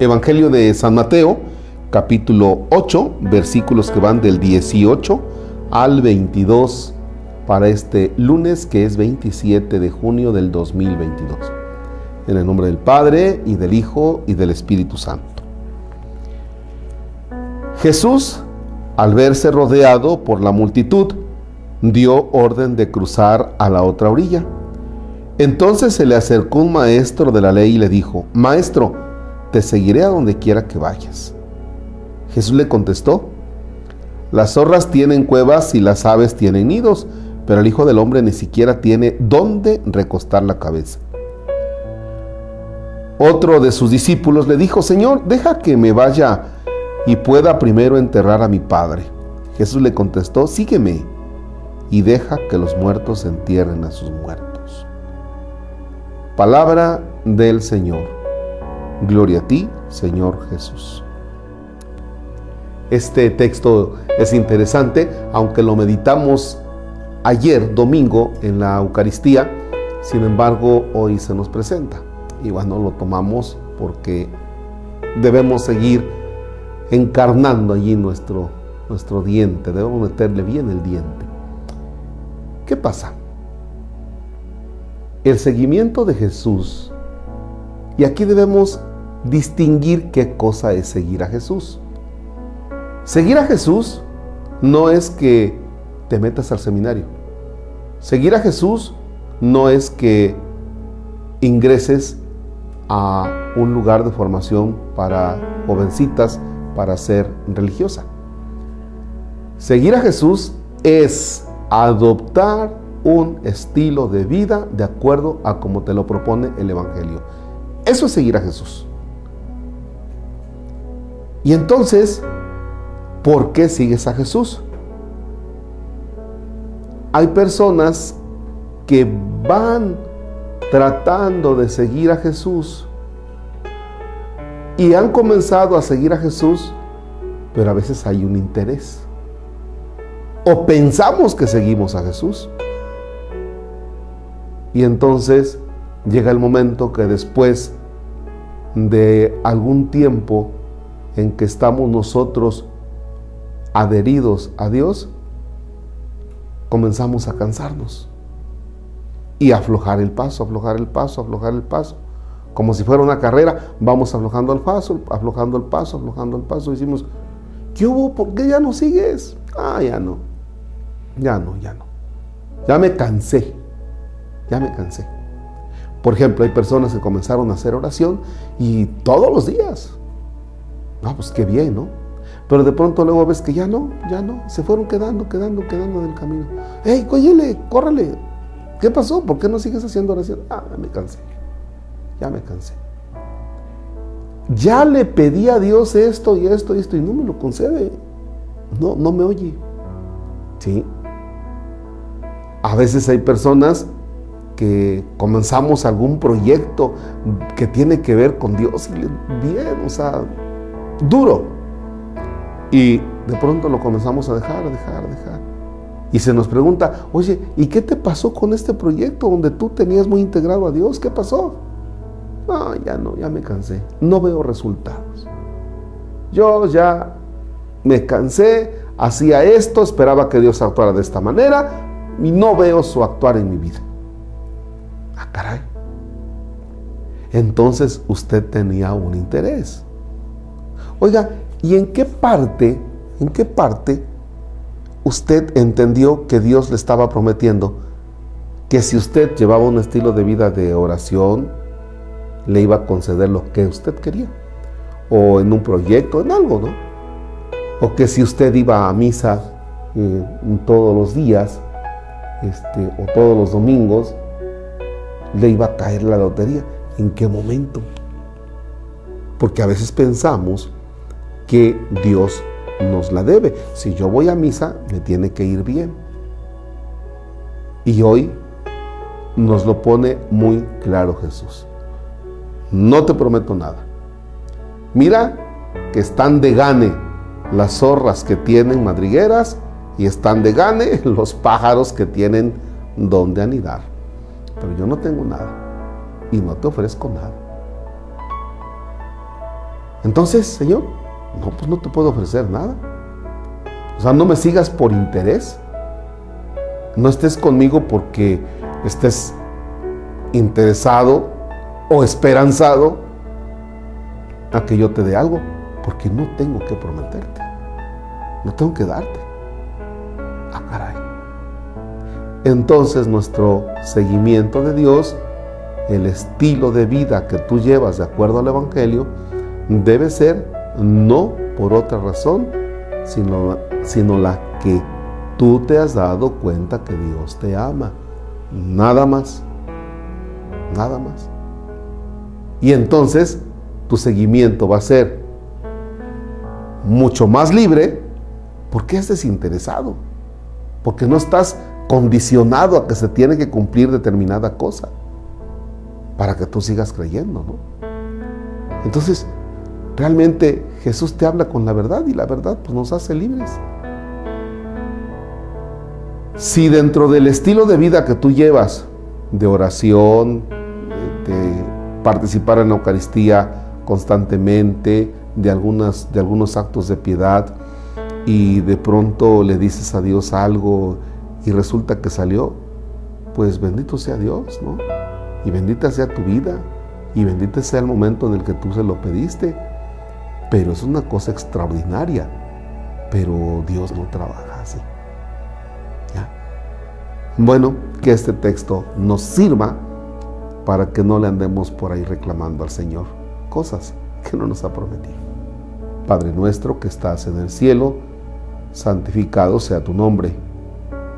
Evangelio de San Mateo, capítulo 8, versículos que van del 18 al 22 para este lunes que es 27 de junio del 2022. En el nombre del Padre y del Hijo y del Espíritu Santo. Jesús, al verse rodeado por la multitud, dio orden de cruzar a la otra orilla. Entonces se le acercó un maestro de la ley y le dijo, Maestro, te seguiré a donde quiera que vayas. Jesús le contestó, las zorras tienen cuevas y las aves tienen nidos, pero el Hijo del Hombre ni siquiera tiene dónde recostar la cabeza. Otro de sus discípulos le dijo, Señor, deja que me vaya y pueda primero enterrar a mi Padre. Jesús le contestó, sígueme y deja que los muertos entierren a sus muertos. Palabra del Señor. Gloria a ti, Señor Jesús. Este texto es interesante, aunque lo meditamos ayer, domingo, en la Eucaristía, sin embargo, hoy se nos presenta. Y bueno, lo tomamos porque debemos seguir encarnando allí nuestro, nuestro diente, debemos meterle bien el diente. ¿Qué pasa? El seguimiento de Jesús, y aquí debemos distinguir qué cosa es seguir a Jesús. Seguir a Jesús no es que te metas al seminario. Seguir a Jesús no es que ingreses a un lugar de formación para jovencitas para ser religiosa. Seguir a Jesús es adoptar un estilo de vida de acuerdo a como te lo propone el Evangelio. Eso es seguir a Jesús. Y entonces, ¿por qué sigues a Jesús? Hay personas que van tratando de seguir a Jesús y han comenzado a seguir a Jesús, pero a veces hay un interés. O pensamos que seguimos a Jesús. Y entonces llega el momento que después de algún tiempo en que estamos nosotros adheridos a Dios, comenzamos a cansarnos y aflojar el paso, aflojar el paso, aflojar el paso. Como si fuera una carrera, vamos aflojando el paso, aflojando el paso, aflojando el paso. Decimos, ¿qué hubo? ¿Por qué ya no sigues? Ah, ya no. Ya no, ya no. Ya me cansé. Ya me cansé. Por ejemplo, hay personas que comenzaron a hacer oración y todos los días, Ah, pues qué bien, ¿no? Pero de pronto luego ves que ya no, ya no, se fueron quedando, quedando, quedando en el camino. ¡Ey, cóllele, córrele! ¿Qué pasó? ¿Por qué no sigues haciendo oración? Ah, me cansé, ya me cansé. Ya le pedí a Dios esto y esto y esto y no me lo concede. No, no me oye. ¿Sí? A veces hay personas que comenzamos algún proyecto que tiene que ver con Dios y bien, o sea, duro. Y de pronto lo comenzamos a dejar, dejar, dejar. Y se nos pregunta, oye, ¿y qué te pasó con este proyecto donde tú tenías muy integrado a Dios? ¿Qué pasó? No, ya no, ya me cansé. No veo resultados. Yo ya me cansé, hacía esto, esperaba que Dios actuara de esta manera y no veo su actuar en mi vida. Ah, caray. Entonces usted tenía un interés. Oiga, ¿y en qué parte, en qué parte usted entendió que Dios le estaba prometiendo que si usted llevaba un estilo de vida de oración, le iba a conceder lo que usted quería? O en un proyecto, en algo, ¿no? O que si usted iba a misa eh, todos los días, este, o todos los domingos, le iba a caer la lotería. ¿En qué momento? Porque a veces pensamos que Dios nos la debe. Si yo voy a misa, me tiene que ir bien. Y hoy nos lo pone muy claro Jesús. No te prometo nada. Mira que están de gane las zorras que tienen madrigueras y están de gane los pájaros que tienen donde anidar. Pero yo no tengo nada y no te ofrezco nada. Entonces, Señor, no, pues no te puedo ofrecer nada. O sea, no me sigas por interés. No estés conmigo porque estés interesado o esperanzado a que yo te dé algo, porque no tengo que prometerte. No tengo que darte. Entonces nuestro seguimiento de Dios, el estilo de vida que tú llevas de acuerdo al Evangelio, debe ser no por otra razón, sino, sino la que tú te has dado cuenta que Dios te ama. Nada más. Nada más. Y entonces tu seguimiento va a ser mucho más libre porque es desinteresado. Porque no estás condicionado a que se tiene que cumplir determinada cosa para que tú sigas creyendo, ¿no? Entonces, realmente Jesús te habla con la verdad y la verdad pues nos hace libres. Si dentro del estilo de vida que tú llevas, de oración, de participar en la Eucaristía constantemente, de, algunas, de algunos actos de piedad, y de pronto le dices a Dios algo y resulta que salió, pues bendito sea Dios, ¿no? Y bendita sea tu vida, y bendito sea el momento en el que tú se lo pediste. Pero es una cosa extraordinaria, pero Dios no trabaja así. Bueno, que este texto nos sirva para que no le andemos por ahí reclamando al Señor cosas que no nos ha prometido. Padre nuestro que estás en el cielo, santificado sea tu nombre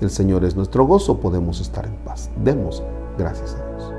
El Señor es nuestro gozo, podemos estar en paz. Demos gracias a Dios.